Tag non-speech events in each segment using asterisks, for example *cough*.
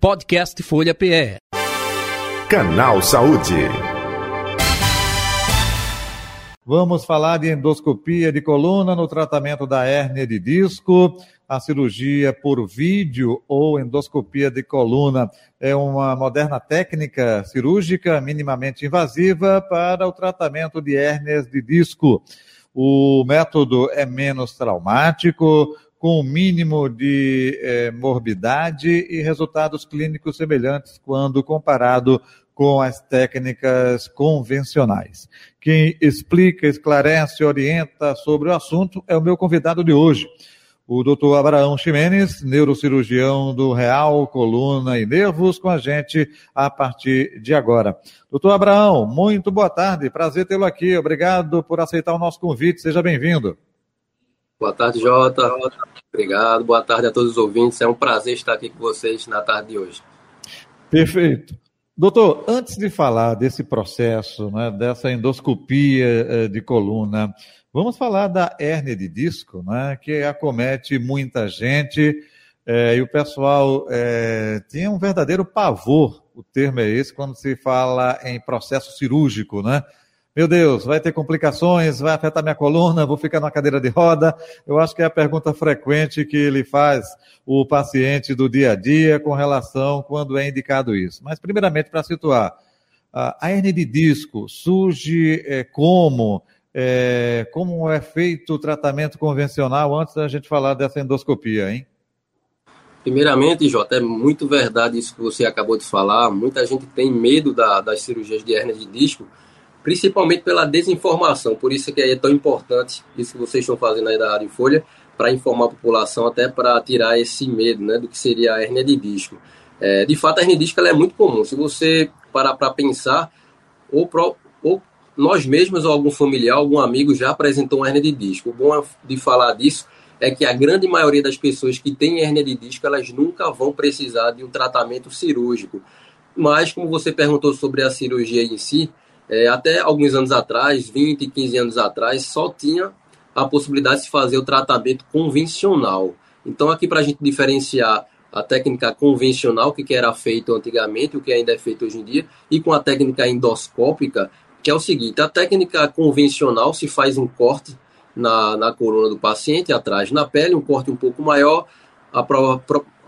Podcast Folha PE. Canal Saúde. Vamos falar de endoscopia de coluna no tratamento da hérnia de disco. A cirurgia por vídeo ou endoscopia de coluna é uma moderna técnica cirúrgica minimamente invasiva para o tratamento de hérnias de disco. O método é menos traumático, com o mínimo de eh, morbidade e resultados clínicos semelhantes quando comparado com as técnicas convencionais. Quem explica, esclarece, orienta sobre o assunto é o meu convidado de hoje, o doutor Abraão Ximenes, neurocirurgião do Real Coluna e Nervos, com a gente a partir de agora. Doutor Abraão, muito boa tarde, prazer tê-lo aqui, obrigado por aceitar o nosso convite, seja bem-vindo. Boa tarde, Jota. Obrigado, boa tarde a todos os ouvintes, é um prazer estar aqui com vocês na tarde de hoje. Perfeito. Doutor, antes de falar desse processo, né, dessa endoscopia eh, de coluna, Vamos falar da hérnia de disco, né, que acomete muita gente é, e o pessoal é, tem um verdadeiro pavor, o termo é esse, quando se fala em processo cirúrgico, né? Meu Deus, vai ter complicações, vai afetar minha coluna, vou ficar na cadeira de roda. Eu acho que é a pergunta frequente que ele faz o paciente do dia a dia com relação quando é indicado isso. Mas, primeiramente, para situar, a hernia de disco surge é, como? é, como é feito o tratamento convencional antes da gente falar dessa endoscopia, hein? Primeiramente, Jota, é muito verdade isso que você acabou de falar. Muita gente tem medo da, das cirurgias de hernia de disco, principalmente pela desinformação. Por isso que é tão importante isso que vocês estão fazendo aí da Rádio Folha, para informar a população, até para tirar esse medo né, do que seria a hernia de disco. É, de fato, a hernia de disco é muito comum. Se você parar para pensar, ou, pro, ou nós mesmos ou algum familiar, algum amigo já apresentou uma hernia de disco. O bom de falar disso é que a grande maioria das pessoas que têm hernia de disco, elas nunca vão precisar de um tratamento cirúrgico. Mas, como você perguntou sobre a cirurgia em si, é, até alguns anos atrás, 20, 15 anos atrás, só tinha a possibilidade de se fazer o tratamento convencional. Então, aqui para a gente diferenciar a técnica convencional, que era feito antigamente, o que ainda é feito hoje em dia, e com a técnica endoscópica, que é o seguinte: a técnica convencional se faz um corte na, na coluna do paciente, atrás na pele, um corte um pouco maior, a prova,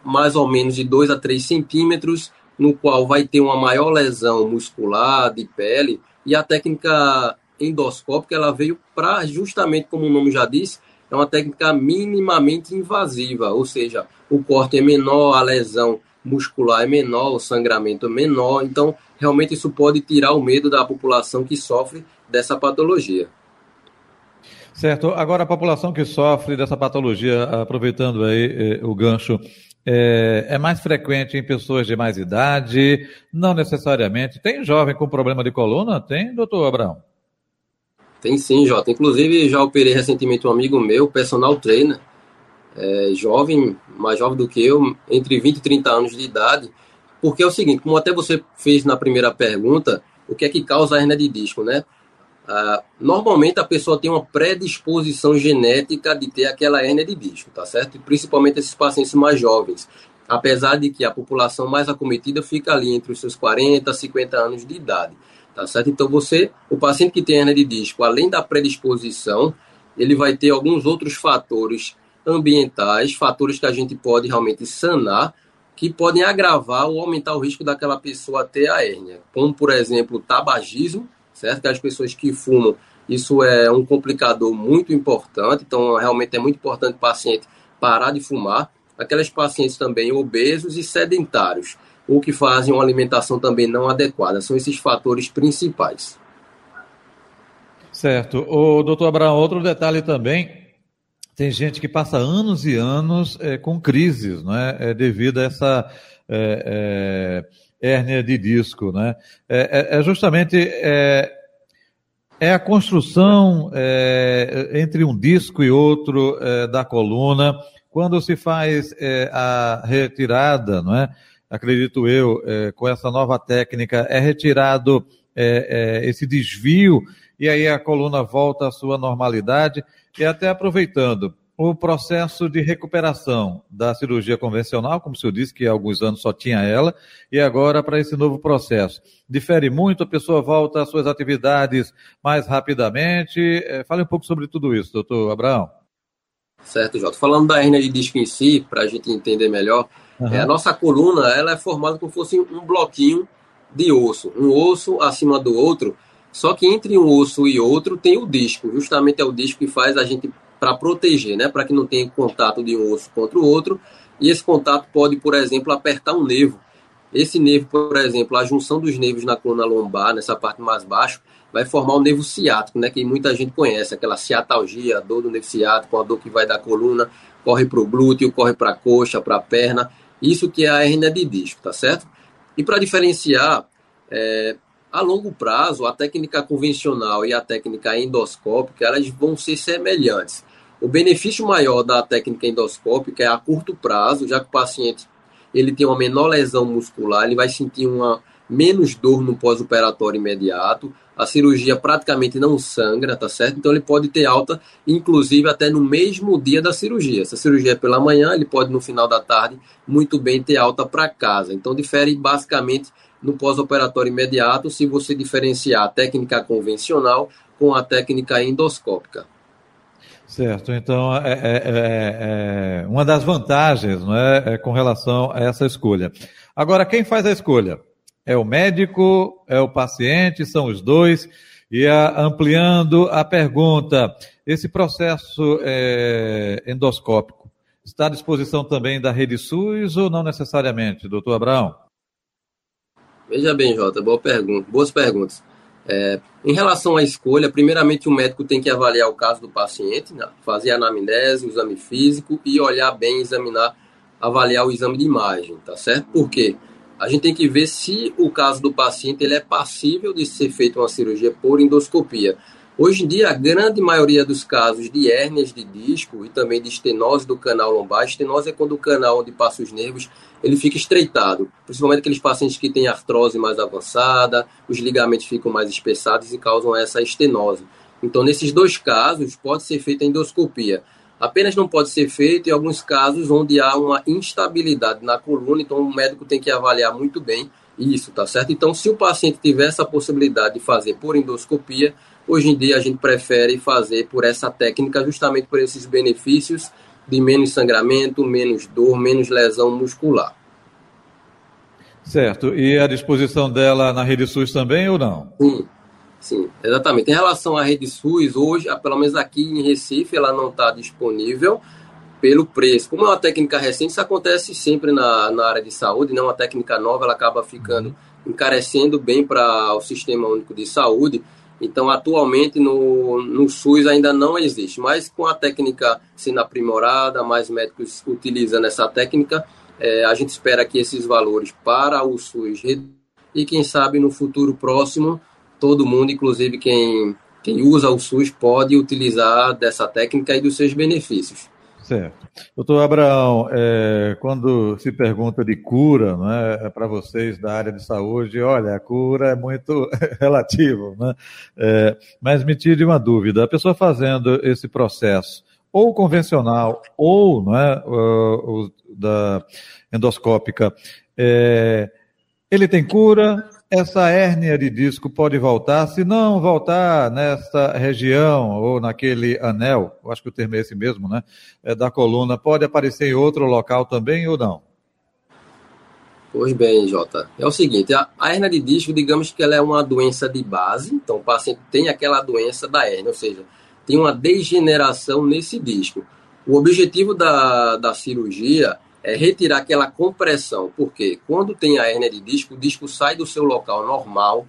mais ou menos de 2 a 3 centímetros, no qual vai ter uma maior lesão muscular, de pele, e a técnica endoscópica ela veio para, justamente como o nome já diz, é uma técnica minimamente invasiva, ou seja, o corte é menor, a lesão muscular é menor, o sangramento é menor, então realmente isso pode tirar o medo da população que sofre dessa patologia. Certo. Agora, a população que sofre dessa patologia, aproveitando aí eh, o gancho, é, é, mais frequente em pessoas de mais idade? Não necessariamente. Tem jovem com problema de coluna? Tem, doutor Abraão? Tem sim, Jota. Inclusive, já operei recentemente um amigo meu, personal trainer, é, jovem, mais jovem do que eu, entre 20 e 30 anos de idade, porque é o seguinte, como até você fez na primeira pergunta, o que é que causa a hernia de disco, né? Ah, normalmente a pessoa tem uma predisposição genética de ter aquela hernia de disco, tá certo? E principalmente esses pacientes mais jovens, apesar de que a população mais acometida fica ali entre os seus 40 50 anos de idade, tá certo? Então você, o paciente que tem hernia de disco, além da predisposição, ele vai ter alguns outros fatores ambientais, fatores que a gente pode realmente sanar, que podem agravar ou aumentar o risco daquela pessoa ter a hérnia, como por exemplo tabagismo, certo? Que as pessoas que fumam, isso é um complicador muito importante, então realmente é muito importante o paciente parar de fumar. Aquelas pacientes também obesos e sedentários, ou que fazem uma alimentação também não adequada, são esses fatores principais. Certo. O doutor Abraão, outro detalhe também tem gente que passa anos e anos é, com crises, não é? devido a essa é hérnia de disco, né? É, é, é justamente é, é, a construção entre um disco e outro da coluna quando se faz a retirada, não é? Acredito eu, com essa nova técnica, é retirado esse desvio e aí a coluna volta à sua normalidade. E até aproveitando, o processo de recuperação da cirurgia convencional, como o senhor disse, que há alguns anos só tinha ela, e agora para esse novo processo. Difere muito, a pessoa volta às suas atividades mais rapidamente. É, fale um pouco sobre tudo isso, doutor Abraão. Certo, Jota. Falando da hernia de disco em si, para a gente entender melhor, uhum. é, a nossa coluna ela é formada como se fosse um bloquinho de osso, um osso acima do outro, só que entre um osso e outro tem o disco, justamente é o disco que faz a gente para proteger, né, para que não tenha contato de um osso contra o outro, e esse contato pode, por exemplo, apertar um nervo. Esse nervo, por exemplo, a junção dos nervos na coluna lombar, nessa parte mais baixa, vai formar o nervo ciático, né, que muita gente conhece, aquela ciatalgia, a dor do nervo ciático, a dor que vai da coluna, corre para o glúteo, corre para a coxa, para a perna, isso que é a hernia de disco, tá certo? E para diferenciar, é, a longo prazo, a técnica convencional e a técnica endoscópica, elas vão ser semelhantes. O benefício maior da técnica endoscópica é a curto prazo, já que o paciente ele tem uma menor lesão muscular, ele vai sentir uma menos dor no pós-operatório imediato, a cirurgia praticamente não sangra, tá certo? Então ele pode ter alta, inclusive até no mesmo dia da cirurgia. Se a cirurgia é pela manhã, ele pode no final da tarde muito bem ter alta para casa. Então difere basicamente no pós-operatório imediato se você diferenciar a técnica convencional com a técnica endoscópica. Certo, então é, é, é, é uma das vantagens não é, é com relação a essa escolha. Agora, quem faz a escolha? É o médico, é o paciente, são os dois. E a, ampliando a pergunta, esse processo é, endoscópico está à disposição também da rede SUS ou não necessariamente, doutor Abraão? Veja bem, Jota, boa pergunta, boas perguntas. É, em relação à escolha, primeiramente o médico tem que avaliar o caso do paciente, né? fazer a anamnese, o exame físico e olhar bem, examinar, avaliar o exame de imagem, tá certo? Por quê? A gente tem que ver se o caso do paciente ele é passível de ser feita uma cirurgia por endoscopia. Hoje em dia, a grande maioria dos casos de hérnias de disco e também de estenose do canal lombar, estenose é quando o canal onde passa os nervos ele fica estreitado, principalmente aqueles pacientes que têm artrose mais avançada, os ligamentos ficam mais espessados e causam essa estenose. Então, nesses dois casos, pode ser feita endoscopia. Apenas não pode ser feito em alguns casos onde há uma instabilidade na coluna, então o médico tem que avaliar muito bem isso, tá certo? Então, se o paciente tiver essa possibilidade de fazer por endoscopia, hoje em dia a gente prefere fazer por essa técnica, justamente por esses benefícios de menos sangramento, menos dor, menos lesão muscular. Certo. E a disposição dela na rede SUS também ou não? Sim. Sim, exatamente. Em relação à rede SUS, hoje, pelo menos aqui em Recife, ela não está disponível pelo preço. Como é uma técnica recente, isso acontece sempre na, na área de saúde, não é uma técnica nova, ela acaba ficando uhum. encarecendo bem para o Sistema Único de Saúde. Então, atualmente, no, no SUS ainda não existe, mas com a técnica sendo aprimorada, mais médicos utilizando essa técnica, é, a gente espera que esses valores para o SUS e, quem sabe, no futuro próximo, todo mundo, inclusive quem, quem usa o SUS, pode utilizar dessa técnica e dos seus benefícios. Certo. Doutor Abraão, é, quando se pergunta de cura né, é para vocês da área de saúde, olha, a cura é muito *laughs* relativa, né? É, mas me tire uma dúvida: a pessoa fazendo esse processo, ou convencional, ou né, o, o da endoscópica, é, ele tem cura, essa hérnia de disco pode voltar, se não voltar nessa região ou naquele anel, eu acho que o termo é esse mesmo, né? É da coluna, pode aparecer em outro local também ou não? Pois bem, Jota. É o seguinte, a, a hernia de disco, digamos que ela é uma doença de base, então o paciente tem aquela doença da hernia, ou seja, tem uma degeneração nesse disco. O objetivo da, da cirurgia é retirar aquela compressão, porque quando tem a hernia de disco, o disco sai do seu local normal,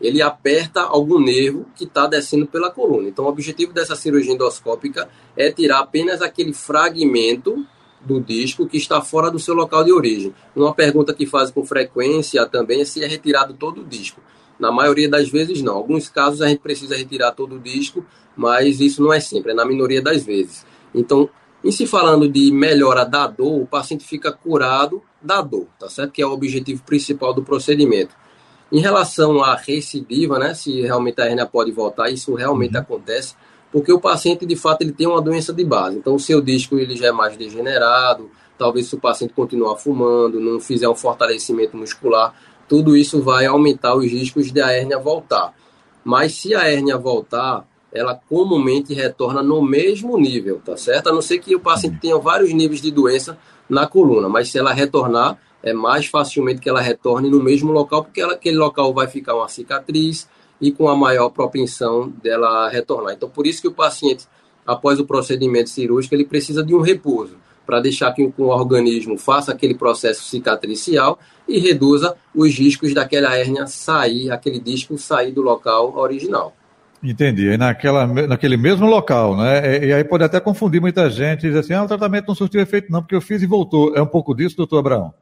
ele aperta algum nervo que está descendo pela coluna. Então, o objetivo dessa cirurgia endoscópica é tirar apenas aquele fragmento do disco que está fora do seu local de origem. Uma pergunta que faz com frequência também é se é retirado todo o disco. Na maioria das vezes, não. Alguns casos a gente precisa retirar todo o disco, mas isso não é sempre, é na minoria das vezes. Então, em se falando de melhora da dor, o paciente fica curado da dor, tá certo? Que é o objetivo principal do procedimento. Em relação à recidiva, né, se realmente a hernia pode voltar, isso realmente uhum. acontece. porque o paciente, de fato, ele tem uma doença de base. Então, o seu disco ele já é mais degenerado, talvez se o paciente continuar fumando, não fizer um fortalecimento muscular, tudo isso vai aumentar os riscos de a hérnia voltar. Mas se a hérnia voltar, ela comumente retorna no mesmo nível, tá certo? A não ser que o paciente tenha vários níveis de doença na coluna, mas se ela retornar, é mais facilmente que ela retorne no mesmo local, porque ela, aquele local vai ficar uma cicatriz e com a maior propensão dela retornar. Então, por isso que o paciente, após o procedimento cirúrgico, ele precisa de um repouso para deixar que o organismo faça aquele processo cicatricial e reduza os riscos daquela hérnia sair, aquele disco sair do local original. Entendi. E naquela, naquele mesmo local, né? E, e aí pode até confundir muita gente e dizer assim, ah, o tratamento não surtiu efeito não, porque eu fiz e voltou. É um pouco disso, doutor Abraão?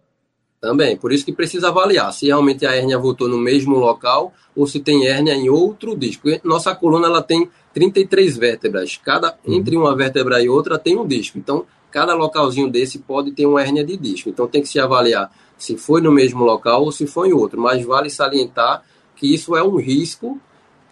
Também, por isso que precisa avaliar se realmente a hérnia voltou no mesmo local ou se tem hérnia em outro disco. Nossa coluna ela tem 33 vértebras, cada uhum. entre uma vértebra e outra tem um disco. Então, cada localzinho desse pode ter uma hérnia de disco. Então tem que se avaliar se foi no mesmo local ou se foi em outro. Mas vale salientar que isso é um risco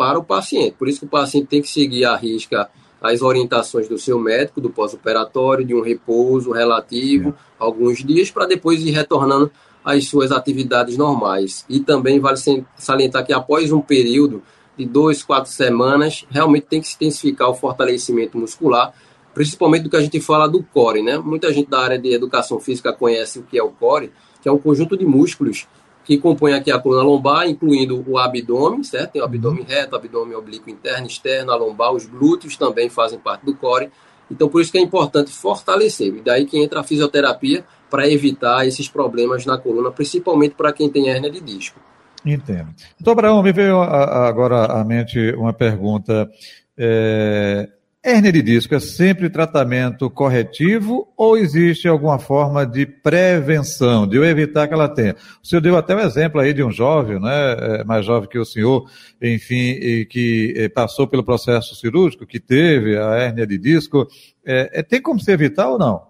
para o paciente. Por isso que o paciente tem que seguir a risca as orientações do seu médico, do pós-operatório, de um repouso relativo, é. alguns dias, para depois ir retornando às suas atividades normais. E também vale salientar que após um período de dois, quatro semanas, realmente tem que se intensificar o fortalecimento muscular, principalmente do que a gente fala do core, né? Muita gente da área de educação física conhece o que é o core, que é um conjunto de músculos que compõe aqui a coluna lombar, incluindo o abdômen, certo? Tem o abdômen reto, abdômen oblíquo interno, externo, a lombar, os glúteos também fazem parte do core. Então, por isso que é importante fortalecer. E daí que entra a fisioterapia para evitar esses problemas na coluna, principalmente para quem tem hernia de disco. Entendo. Então, Abraão, me veio agora à mente uma pergunta. É, Hérnia de disco é sempre tratamento corretivo ou existe alguma forma de prevenção, de eu evitar que ela tenha? O senhor deu até um exemplo aí de um jovem, né, é, mais jovem que o senhor, enfim, que é, passou pelo processo cirúrgico, que teve a hérnia de disco. É, é, tem como se evitar ou não?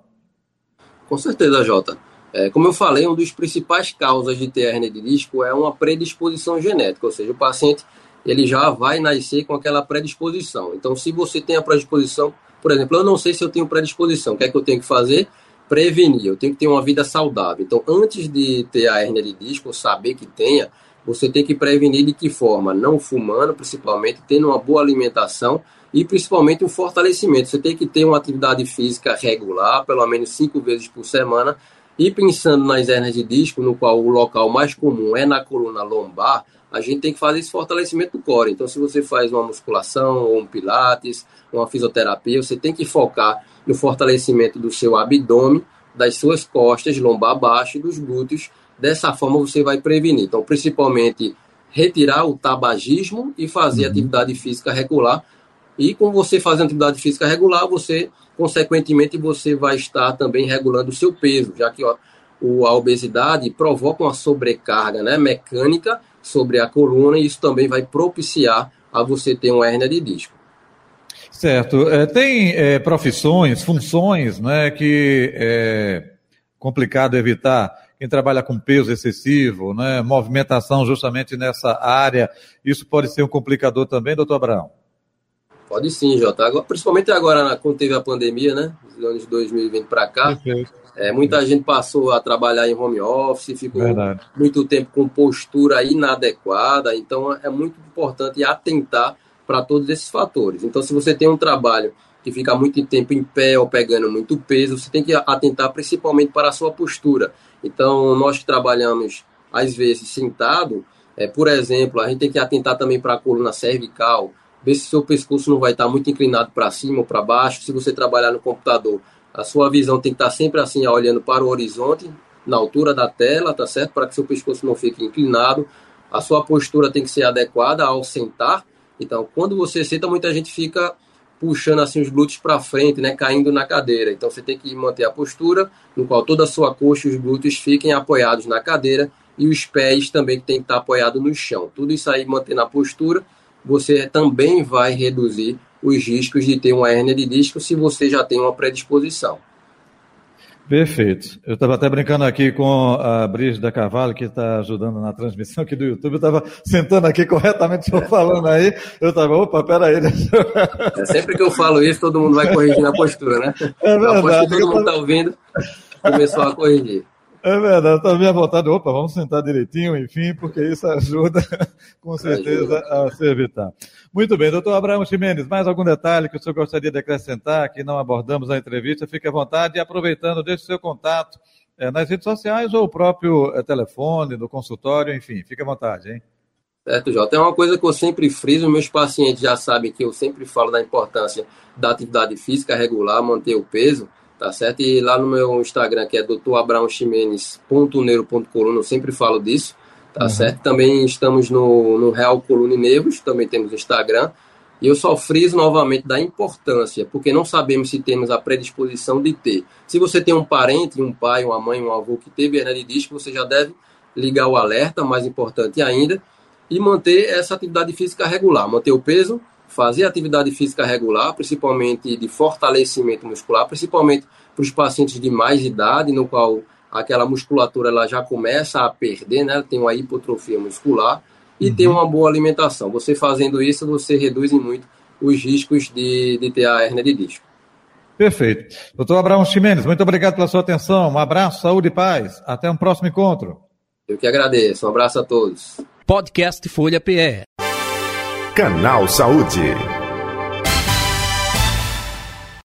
Com certeza, Jota. É, como eu falei, uma das principais causas de ter hérnia de disco é uma predisposição genética, ou seja, o paciente ele já vai nascer com aquela predisposição. Então, se você tem a predisposição, por exemplo, eu não sei se eu tenho predisposição, o que é que eu tenho que fazer? Prevenir, eu tenho que ter uma vida saudável. Então, antes de ter a hernia de disco, saber que tenha, você tem que prevenir de que forma? Não fumando, principalmente, tendo uma boa alimentação e principalmente um fortalecimento. Você tem que ter uma atividade física regular, pelo menos cinco vezes por semana, e pensando nas hernias de disco, no qual o local mais comum é na coluna lombar, a gente tem que fazer esse fortalecimento do core. Então, se você faz uma musculação, ou um pilates, uma fisioterapia, você tem que focar no fortalecimento do seu abdômen, das suas costas, lombar abaixo e dos glúteos. Dessa forma, você vai prevenir. Então, principalmente, retirar o tabagismo e fazer uhum. atividade física regular. E com você fazendo atividade física regular, você, consequentemente, você vai estar também regulando o seu peso, já que ó, a obesidade provoca uma sobrecarga né, mecânica sobre a coluna e isso também vai propiciar a você ter uma hernia de disco. Certo. É, tem é, profissões, funções, né, que é complicado evitar. Quem trabalha com peso excessivo, né, movimentação justamente nessa área, isso pode ser um complicador também, doutor Abraão? Pode sim, Jota. Agora, principalmente agora, quando teve a pandemia, né, dos anos 2020 para cá, Perfeito. É, muita gente passou a trabalhar em home office, ficou Verdade. muito tempo com postura inadequada, então é muito importante atentar para todos esses fatores. Então, se você tem um trabalho que fica muito tempo em pé ou pegando muito peso, você tem que atentar principalmente para a sua postura. Então, nós que trabalhamos às vezes sentado, é, por exemplo, a gente tem que atentar também para a coluna cervical, ver se o seu pescoço não vai estar muito inclinado para cima ou para baixo. Se você trabalhar no computador, a sua visão tem que estar sempre assim, olhando para o horizonte, na altura da tela, tá certo? Para que seu pescoço não fique inclinado. A sua postura tem que ser adequada ao sentar. Então, quando você senta, muita gente fica puxando assim os glúteos para frente, né, caindo na cadeira. Então, você tem que manter a postura no qual toda a sua coxa e os glúteos fiquem apoiados na cadeira e os pés também tem que estar apoiados no chão. Tudo isso aí mantendo a postura, você também vai reduzir os riscos de ter uma hérnia de disco se você já tem uma predisposição. Perfeito. Eu estava até brincando aqui com a Brígida Carvalho, que está ajudando na transmissão aqui do YouTube. Eu estava sentando aqui corretamente, estou falando aí. Eu estava, opa, peraí. É, sempre que eu falo isso, todo mundo vai corrigir na postura, né? É verdade. todo mundo está ouvindo, começou a corrigir. É verdade, está bem à vontade. Opa, vamos sentar direitinho, enfim, porque isso ajuda, *laughs* com certeza, a se evitar. Muito bem, doutor Abraão Ximenes, mais algum detalhe que o senhor gostaria de acrescentar que não abordamos na entrevista? Fique à vontade e aproveitando, deixe o seu contato é, nas redes sociais ou o próprio é, telefone, no consultório, enfim, fique à vontade, hein? Certo, Jota. É uma coisa que eu sempre friso, meus pacientes já sabem que eu sempre falo da importância da atividade física regular, manter o peso, tá certo? E lá no meu Instagram, que é doutorabraãoximenes.neuro.coluna, eu sempre falo disso tá uhum. certo? Também estamos no, no Real Coluna e Nervos, também temos Instagram. E eu só friso novamente da importância, porque não sabemos se temos a predisposição de ter. Se você tem um parente, um pai, uma mãe, um avô que teve hernia de disco, você já deve ligar o alerta, mais importante ainda, e manter essa atividade física regular, manter o peso, fazer atividade física regular, principalmente de fortalecimento muscular, principalmente para os pacientes de mais idade, no qual aquela musculatura ela já começa a perder, né? Tem uma hipotrofia muscular e uhum. tem uma boa alimentação. Você fazendo isso, você reduz muito os riscos de, de ter a hernia de disco. Perfeito. Doutor Abraão Ximenes, muito obrigado pela sua atenção. Um abraço, saúde e paz. Até um próximo encontro. Eu que agradeço. Um abraço a todos. Podcast Folha PE. Canal Saúde.